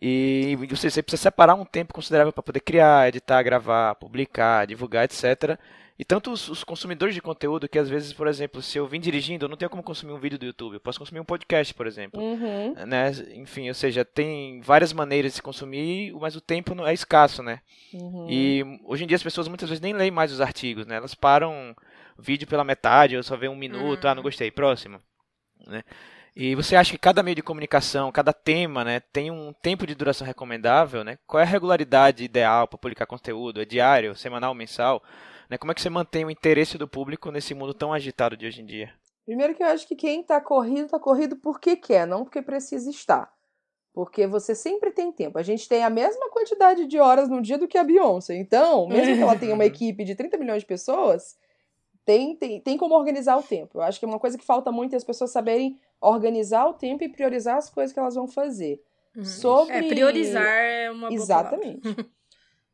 E você, você precisa separar um tempo considerável para poder criar, editar, gravar, publicar, divulgar, etc. E tanto os, os, consumidores de conteúdo, que às vezes, por exemplo, se eu vim dirigindo, eu não tenho como consumir um vídeo do YouTube. Eu posso consumir um podcast, por exemplo. Uhum. Né? Enfim, ou seja, tem várias maneiras de se consumir, mas o tempo é escasso, né? Uhum. E hoje em dia as pessoas muitas vezes nem leem mais os artigos, né? Elas param o vídeo pela metade, ou só vê um minuto, uhum. ah, não gostei, próximo. Né? E você acha que cada meio de comunicação, cada tema, né, tem um tempo de duração recomendável, né? Qual é a regularidade ideal para publicar conteúdo? É diário, semanal, mensal? Né? Como é que você mantém o interesse do público nesse mundo tão agitado de hoje em dia? Primeiro que eu acho que quem está corrido, está corrido porque quer, não porque precisa estar. Porque você sempre tem tempo. A gente tem a mesma quantidade de horas no dia do que a Beyoncé. Então, mesmo que ela tenha uma equipe de 30 milhões de pessoas, tem, tem, tem como organizar o tempo. Eu acho que é uma coisa que falta muito é as pessoas saberem organizar o tempo e priorizar as coisas que elas vão fazer. Uhum. Sobre... É, priorizar é uma boa Exatamente.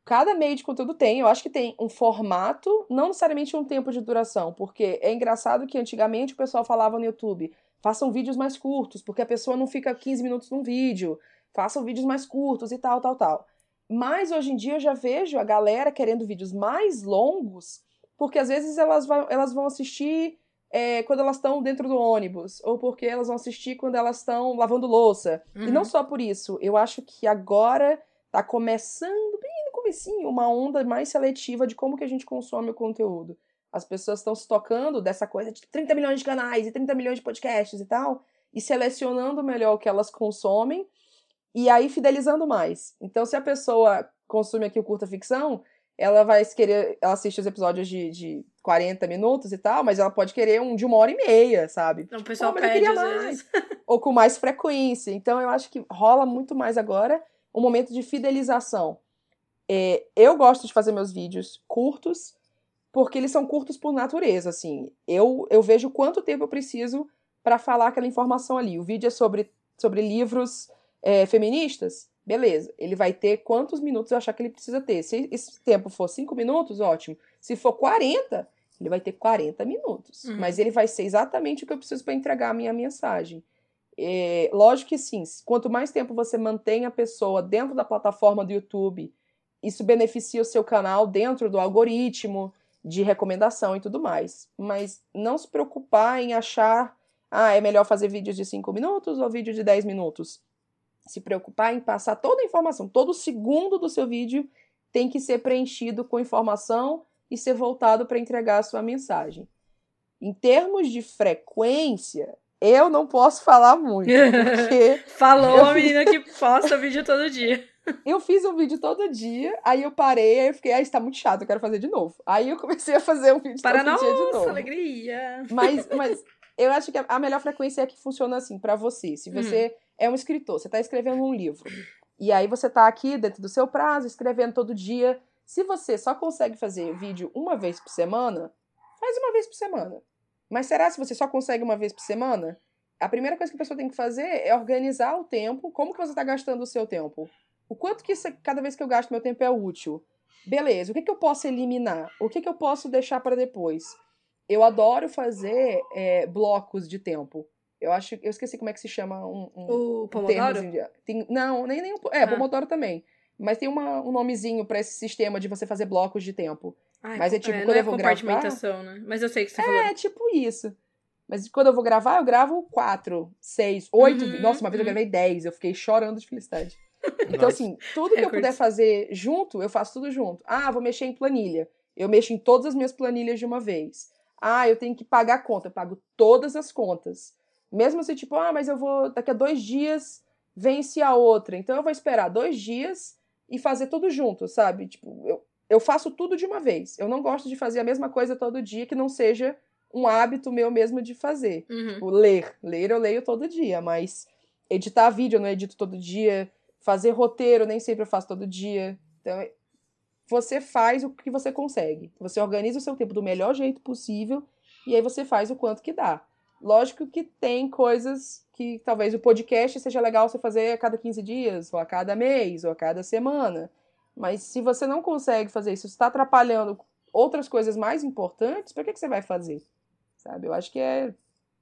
cada meio de conteúdo tem, eu acho que tem um formato, não necessariamente um tempo de duração, porque é engraçado que antigamente o pessoal falava no YouTube, façam vídeos mais curtos, porque a pessoa não fica 15 minutos num vídeo, façam vídeos mais curtos e tal, tal, tal. Mas hoje em dia eu já vejo a galera querendo vídeos mais longos, porque às vezes elas, vai, elas vão assistir é, quando elas estão dentro do ônibus, ou porque elas vão assistir quando elas estão lavando louça. Uhum. E não só por isso, eu acho que agora tá começando bem comecinho uma onda mais seletiva de como que a gente consome o conteúdo. As pessoas estão se tocando dessa coisa de 30 milhões de canais e 30 milhões de podcasts e tal, e selecionando melhor o que elas consomem e aí fidelizando mais. Então, se a pessoa consome aqui o curta ficção, ela vai querer, ela assiste os episódios de, de 40 minutos e tal, mas ela pode querer um de uma hora e meia, sabe? Então, o pessoal Pô, mas pede, mais. Ou com mais frequência. Então, eu acho que rola muito mais agora um momento de fidelização. É, eu gosto de fazer meus vídeos curtos, porque eles são curtos por natureza, assim. Eu, eu vejo quanto tempo eu preciso para falar aquela informação ali. O vídeo é sobre, sobre livros é, feministas. Beleza, ele vai ter quantos minutos eu achar que ele precisa ter. Se esse tempo for 5 minutos, ótimo. Se for 40, ele vai ter 40 minutos. Uhum. Mas ele vai ser exatamente o que eu preciso para entregar a minha mensagem. É, lógico que sim, quanto mais tempo você mantém a pessoa dentro da plataforma do YouTube, isso beneficia o seu canal dentro do algoritmo de recomendação e tudo mais. Mas não se preocupar em achar, ah, é melhor fazer vídeos de 5 minutos ou vídeo de 10 minutos. Se preocupar em passar toda a informação, todo segundo do seu vídeo tem que ser preenchido com informação e ser voltado para entregar a sua mensagem. Em termos de frequência, eu não posso falar muito, porque Falou a menina que posta vídeo todo dia. eu fiz um vídeo todo dia, aí eu parei, aí eu fiquei, ah, isso tá muito chato, eu quero fazer de novo. Aí eu comecei a fazer um vídeo Para todo dia de nossa novo. alegria. Mas, mas eu acho que a melhor frequência é que funciona assim, pra você. Se você é um escritor, você tá escrevendo um livro, e aí você tá aqui dentro do seu prazo, escrevendo todo dia. Se você só consegue fazer vídeo uma vez por semana, faz uma vez por semana. Mas será se você só consegue uma vez por semana? A primeira coisa que a pessoa tem que fazer é organizar o tempo. Como que você está gastando o seu tempo? O quanto que isso, cada vez que eu gasto meu tempo é útil? Beleza, o que, que eu posso eliminar? O que, que eu posso deixar para depois? Eu adoro fazer é, blocos de tempo. Eu acho, eu esqueci como é que se chama um, um, O um Pomodoro? de- tem- não, nem nem um, é, Ah. Pomodoro também. Mas tem uma, um nomezinho para esse sistema de você fazer blocos de tempo. Ai, Mas é tipo, não quando é eu vou gravar- compartimentação, né? Mas eu sei que você falou. É, tipo isso. Mas quando eu vou gravar, eu gravo quatro, seis, oito. Uhum, Nossa, uma vez eu uhum. gravei dez. Eu fiquei chorando de felicidade. Então, assim, tudo que eu puder fazer junto, eu faço tudo junto. Ah, vou mexer em planilha. Eu mexo em todas as minhas planilhas de uma vez. Ah, eu tenho que pagar a conta. Eu pago todas as contas. Mesmo se, tipo, ah, mas eu vou. Daqui a dois dias vence a outra. Então eu vou esperar dois dias e fazer tudo junto, sabe? Tipo, eu, eu faço tudo de uma vez. Eu não gosto de fazer a mesma coisa todo dia que não seja um hábito meu mesmo de fazer. Uhum. Tipo, ler. Ler eu leio todo dia, mas editar vídeo eu não edito todo dia. Fazer roteiro nem sempre eu faço todo dia. Então, é- você faz o que você consegue. Você organiza o seu tempo do melhor jeito possível e aí você faz o quanto que dá. Lógico que tem coisas que talvez o podcast seja legal você fazer a cada 15 dias, ou a cada mês, ou a cada semana. Mas se você não consegue fazer isso, está atrapalhando outras coisas mais importantes, para que, que você vai fazer? Sabe? Eu acho que é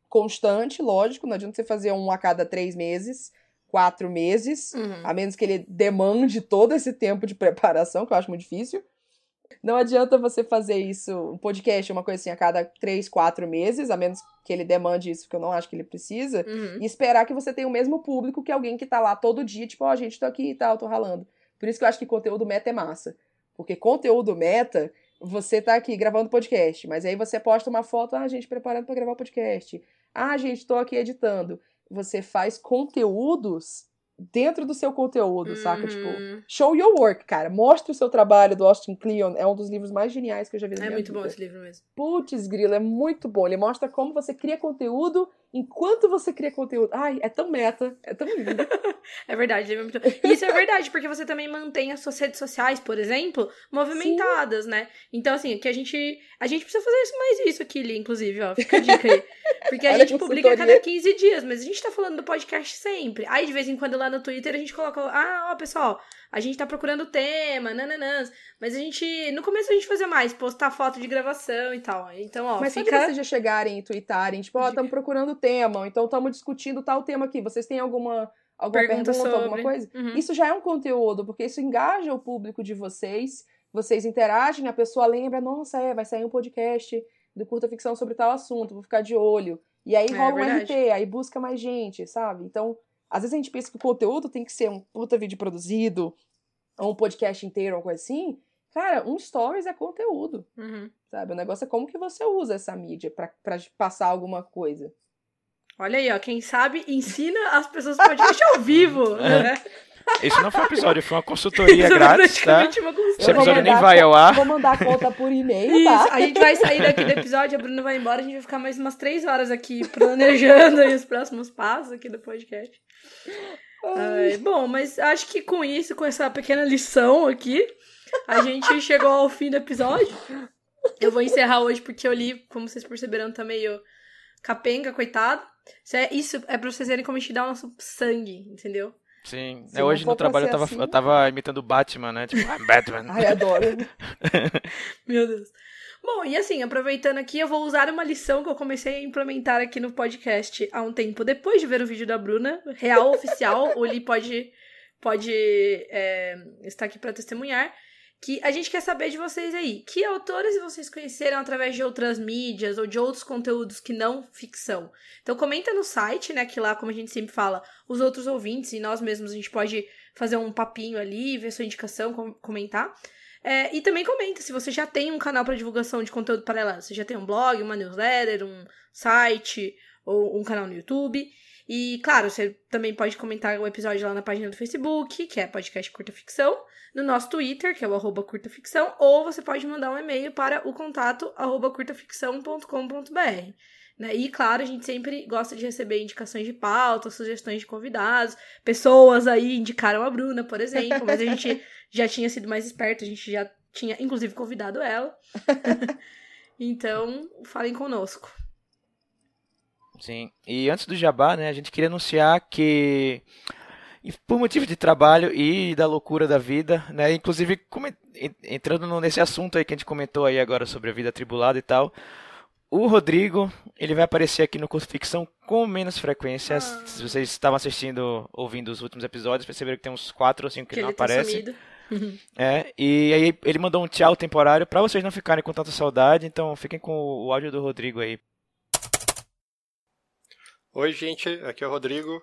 constante, lógico, não adianta você fazer um a cada três meses, quatro meses, Uhum. a menos que ele demande todo esse tempo de preparação, que eu acho muito difícil. Não adianta você fazer isso, um podcast, uma coisa assim, a cada três, quatro meses, a menos que ele demande isso, que eu não acho que ele precisa, Uhum. e esperar que você tenha o mesmo público que alguém que tá lá todo dia, tipo, ó, gente, tô aqui e tal, tô ralando. Por isso que eu acho que conteúdo meta é massa. Porque conteúdo meta, você tá aqui gravando podcast, mas aí você posta uma foto, ah, gente, preparando pra gravar o podcast. Ah, gente, tô aqui editando. Você faz conteúdos dentro do seu conteúdo, saca? Tipo, Uhum. Show Your Work, cara. Mostre o seu trabalho do Austin Kleon. É um dos livros mais geniais que eu já vi na É minha muito vida. bom esse livro mesmo. Putz, grilo, é muito bom. Ele mostra como você cria conteúdo enquanto você cria conteúdo. Ai, é tão meta, é tão lindo. É verdade, é muito... Isso é verdade, porque você também mantém as suas redes sociais, por exemplo, movimentadas, né? Então, assim, que a gente. A gente precisa fazer isso mais isso aqui, Li, inclusive, ó. Fica a dica aí. Porque a Olha gente publica a cada 15 dias, mas a gente tá falando do podcast sempre. Aí, de vez em quando, lá no Twitter, a gente coloca, ah, ó, pessoal, a gente tá procurando tema, nananãs. Mas a gente. No começo a gente fazia mais, postar foto de gravação e tal. Então, ó, Mas fica. de vocês já chegarem e tweetarem, tipo, ó, Dica. estamos procurando tema, então estamos discutindo tal tema aqui. Vocês têm alguma, alguma Pergunta pergunta, alguma coisa? Uhum. Isso já é um conteúdo, porque isso engaja o público de vocês, vocês interagem, a pessoa lembra, nossa, é, vai sair um podcast do Curta Ficção sobre tal assunto, vou ficar de olho. E aí É, rola um verdade. RT, aí busca mais gente, sabe? Então, às vezes a gente pensa que o conteúdo tem que ser um puta vídeo produzido, ou um podcast inteiro, ou coisa assim. Cara, um stories é conteúdo, Uhum. sabe? O negócio é como que você usa essa mídia pra passar alguma coisa. Olha aí, ó. Quem sabe ensina as pessoas do podcast ao vivo. Né? Esse não foi um episódio, foi uma consultoria Isso é grátis, tá? uma consultoria. Esse Eu vou episódio nem mandar vai a ao ar. Vou mandar a conta por e-mail, Isso, tá? a gente vai sair daqui do episódio, a Bruna vai embora, a gente vai ficar mais umas três horas aqui planejando aí os próximos passos aqui do podcast. Ai, bom, mas acho que com isso, com essa pequena lição aqui, a gente chegou ao fim do episódio. Eu vou encerrar hoje porque eu li, como vocês perceberam, tá meio capenga, coitado. Isso é, isso é pra vocês verem como a gente dá o nosso sangue, entendeu? Sim. Se É, hoje no trabalho eu tava, assim- eu tava imitando o Batman, né? Tipo, I'm Batman. Ai, adoro. Meu Deus. Bom, e assim, aproveitando aqui, eu vou usar uma lição que eu comecei a implementar aqui no podcast há um tempo depois de ver o vídeo da Bruna, real oficial, o Li pode, pode é, estar aqui para testemunhar, que a gente quer saber de vocês aí, que autores vocês conheceram através de outras mídias ou de outros conteúdos que não ficção? Então comenta no site, né, que lá, como a gente sempre fala, os outros ouvintes e nós mesmos, a gente pode fazer um papinho ali, ver sua indicação, com- comentar. É, e também comenta se você já tem um canal para divulgação de conteúdo paralelo. Você já tem um blog, uma newsletter, um site ou um canal no YouTube. E, claro, você também pode comentar o episódio lá na página do Facebook, que é podcast Curta Ficção, no nosso Twitter, que é o arroba Curta Ficção, ou você pode mandar um e-mail para o contato arroba curtaficção.com.br. Né? E, claro, a gente sempre gosta de receber indicações de pauta, sugestões de convidados. Pessoas aí indicaram a Bruna, por exemplo, mas a gente já tinha sido mais esperto, a gente já tinha, inclusive, convidado ela. então, falem conosco. Sim. E antes do jabá, né, a gente queria anunciar que por motivo de trabalho e da loucura da vida, né, inclusive entrando no- nesse assunto aí que a gente comentou aí agora sobre a vida atribulada e tal, o Rodrigo, ele vai aparecer aqui no curso Ficção com menos frequência. Ah. Se vocês estavam assistindo, ouvindo os últimos episódios, perceberam que tem uns quatro ou cinco que, Que não ele tá aparece. É, e aí ele mandou um tchau temporário pra vocês não ficarem com tanta saudade, então fiquem com o áudio do Rodrigo aí. Oi, gente, aqui é o Rodrigo.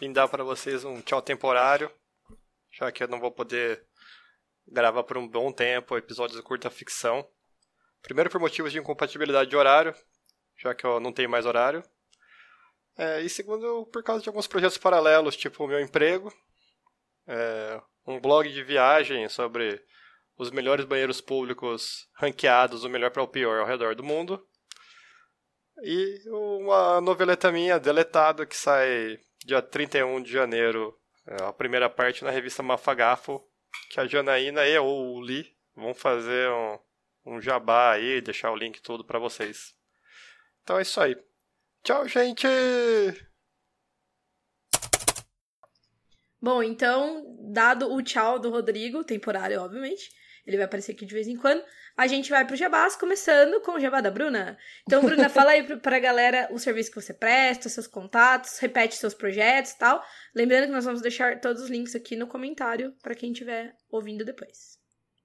Vim dar para vocês um tchau temporário, já que eu não vou poder gravar por um bom tempo episódios de curta ficção. Primeiro por motivos de incompatibilidade de horário, já que eu não tenho mais horário. É, e segundo por causa de alguns projetos paralelos, tipo o meu emprego, é, um blog de viagem sobre os melhores banheiros públicos ranqueados, o melhor para o pior ao redor do mundo. E uma noveleta minha, Deletado, que sai dia 31 de janeiro, é, a primeira parte na revista Mafagafo, que a Janaína e o Li vão fazer um, um jabá aí, deixar o link tudo pra vocês. Então é isso aí. Tchau, gente! Bom, então, dado o tchau do Rodrigo, temporário, obviamente, ele vai aparecer aqui de vez em quando, a gente vai pro Jabás, começando com o Jabá da Bruna. Então, Bruna, fala aí pra galera o serviço que você presta, seus contatos, repete seus projetos e tal. Lembrando que nós vamos deixar todos os links aqui no comentário pra quem estiver ouvindo depois.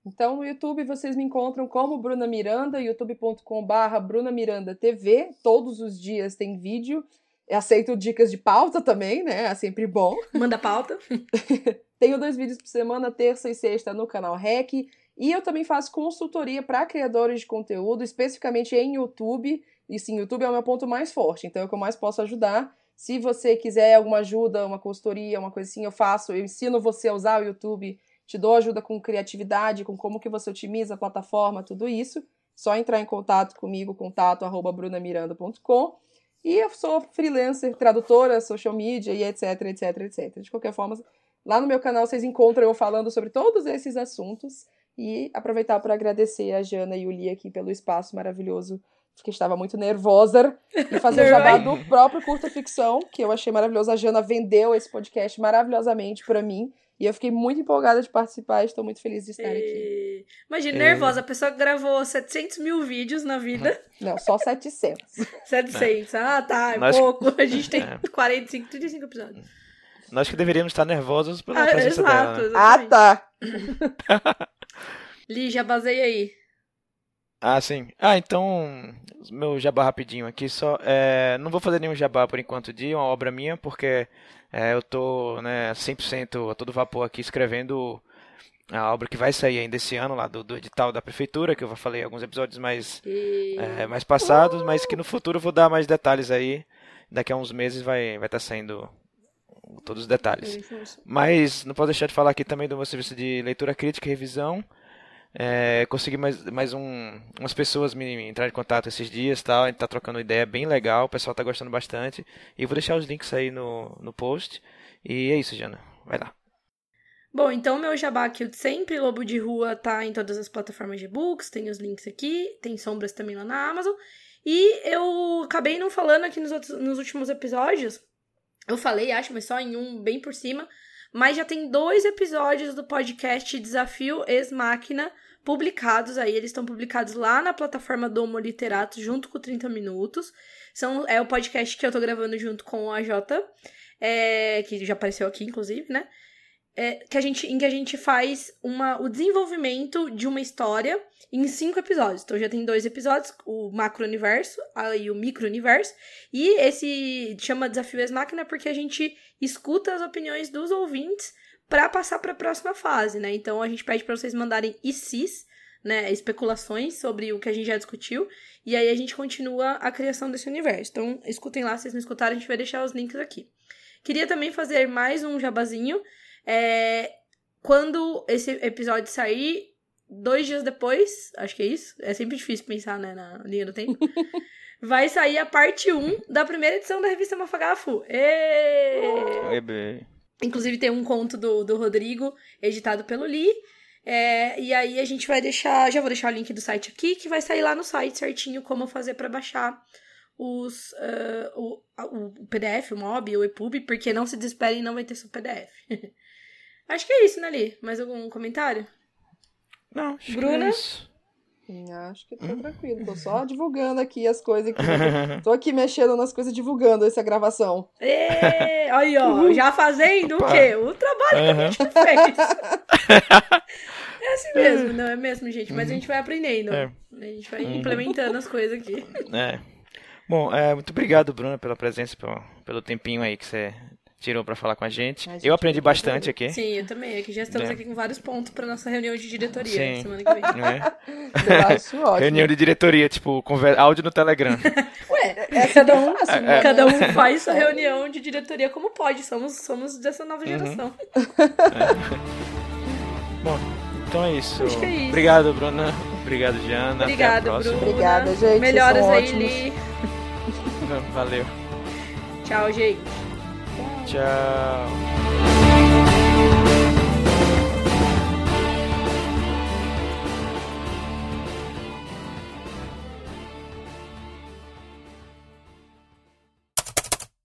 Então, no YouTube vocês me encontram como Bruna Miranda, youtube.com.br Bruna Miranda TV. Todos os dias tem vídeo. Eu aceito dicas de pauta também, né? É sempre bom. Manda pauta. Tenho dois vídeos por semana, terça e sexta, no canal REC. E eu também faço consultoria para criadores de conteúdo, especificamente em YouTube. E sim, YouTube é o meu ponto mais forte, então é o que eu mais posso ajudar. Se você quiser alguma ajuda, uma consultoria, uma coisa assim, eu faço. Eu ensino você a usar o YouTube, te dou ajuda com criatividade, com como que você otimiza a plataforma, tudo isso. Só entrar em contato comigo, contato arroba brunamiranda.com. E eu sou freelancer, tradutora, social media e etc, etc, etc. De qualquer forma, lá no meu canal vocês encontram eu falando sobre todos esses assuntos. E aproveitar para agradecer a Jana e o Li aqui pelo espaço maravilhoso, porque estava muito nervosa. E fazer o jabá do próprio Curta Ficção, que eu achei maravilhoso. A Jana vendeu esse podcast maravilhosamente para mim. E eu fiquei muito empolgada de participar. Estou muito feliz de estar aqui. Imagina, É. nervosa, a pessoa que gravou 700 mil vídeos na vida. Não, só 700. 700. Ah, tá, é Nós- pouco. A gente tem É. 45, 35 episódios. Nós que deveríamos estar nervosos pela Ah, presença exato, dela. né? Ah, tá. Li, já baseia aí. Ah, sim. Ah, então, meu jabá rapidinho aqui só. é, não vou fazer nenhum jabá por enquanto de uma obra minha, porque é, eu tô, né, 100% a todo vapor aqui escrevendo a obra que vai sair ainda esse ano lá do, do edital da prefeitura, que eu falei em alguns episódios mais, E... é, mais passados, mas que no futuro eu vou dar mais detalhes aí. Daqui a uns meses vai vai estar saindo todos os detalhes. Mas não posso deixar de falar aqui também do meu serviço de leitura crítica e revisão. É, consegui mais, mais um, umas pessoas me entrar em contato esses dias, tal. A gente tá trocando ideia bem legal, o pessoal tá gostando bastante. E vou deixar os links aí no, no post. E é isso, Jana. Vai lá. Bom, então meu jabá aqui, sempre, Lobo de Rua, tá em todas as plataformas de books, tem os links aqui, tem sombras também lá na Amazon. E eu acabei não falando aqui nos, outros, nos últimos episódios, eu falei, acho, mas só em um bem por cima, mas já tem dois episódios do podcast Desafio Ex-Máquina publicados aí. Eles estão publicados lá na plataforma do Homo Literato, junto com 30 Minutos. São, é o podcast que eu tô gravando junto com o AJ, é, que já apareceu aqui, inclusive, né? É, que a gente, em que a gente faz uma, o desenvolvimento de uma história em cinco episódios. Então já tem dois episódios, o macro-universo e o micro-universo. E esse chama Desafio Ex-Máquina porque a gente escuta as opiniões dos ouvintes para passar para a próxima fase, né? Então a gente pede para vocês mandarem ICs, né, especulações sobre o que a gente já discutiu, e aí a gente continua a criação desse universo. Então, escutem lá, se vocês não escutaram, a gente vai deixar os links aqui. Queria também fazer mais um jabazinho. É, quando esse episódio sair, dois dias depois, acho que é isso, é sempre difícil pensar né, na linha do tempo, vai sair a parte 1 da primeira edição da revista Mafagafu. Ê! Inclusive tem um conto do, do Rodrigo, editado pelo Lee. É, e aí a gente vai deixar, já vou deixar o link do site aqui, que vai sair lá no site certinho como fazer para baixar os, uh, o, o PDF, o MOB, o EPUB, porque não se desesperem, não vai ter só PDF. Acho que é isso, né, Li? Mais algum comentário? Não, acho Bruna? que é isso. Acho que tá tranquilo. Tô só divulgando aqui as coisas. Aqui. Tô aqui mexendo nas coisas, divulgando essa gravação. Ê, aí, ó, já fazendo Opa. o quê? O trabalho Aham. que a gente fez. É assim mesmo, não é mesmo, gente? Mas a gente vai aprendendo. É. A gente vai Uhum. implementando as coisas aqui. É. Bom, é, muito obrigado, Bruna, pela presença, pelo, pelo tempinho aí que você tirou pra falar com a gente. A gente Eu aprendi bastante aqui. Sim, eu também. Aqui já estamos É. aqui com vários pontos pra nossa reunião de diretoria Sim. semana que vem. Não é? Eu acho ótimo. Reunião de diretoria, tipo, conver... áudio no Telegram. Ué, cada é um, fácil, né? cada um faz sua reunião de diretoria como pode. Somos, somos dessa nova Uhum. geração. Bom, então é isso. Acho que é isso. Obrigado, Bruna. Obrigado, Diana. Obrigada, Até a próxima. Bruna. Obrigada, gente, Melhoras aí. Li. Valeu. Tchau, gente. Tchau.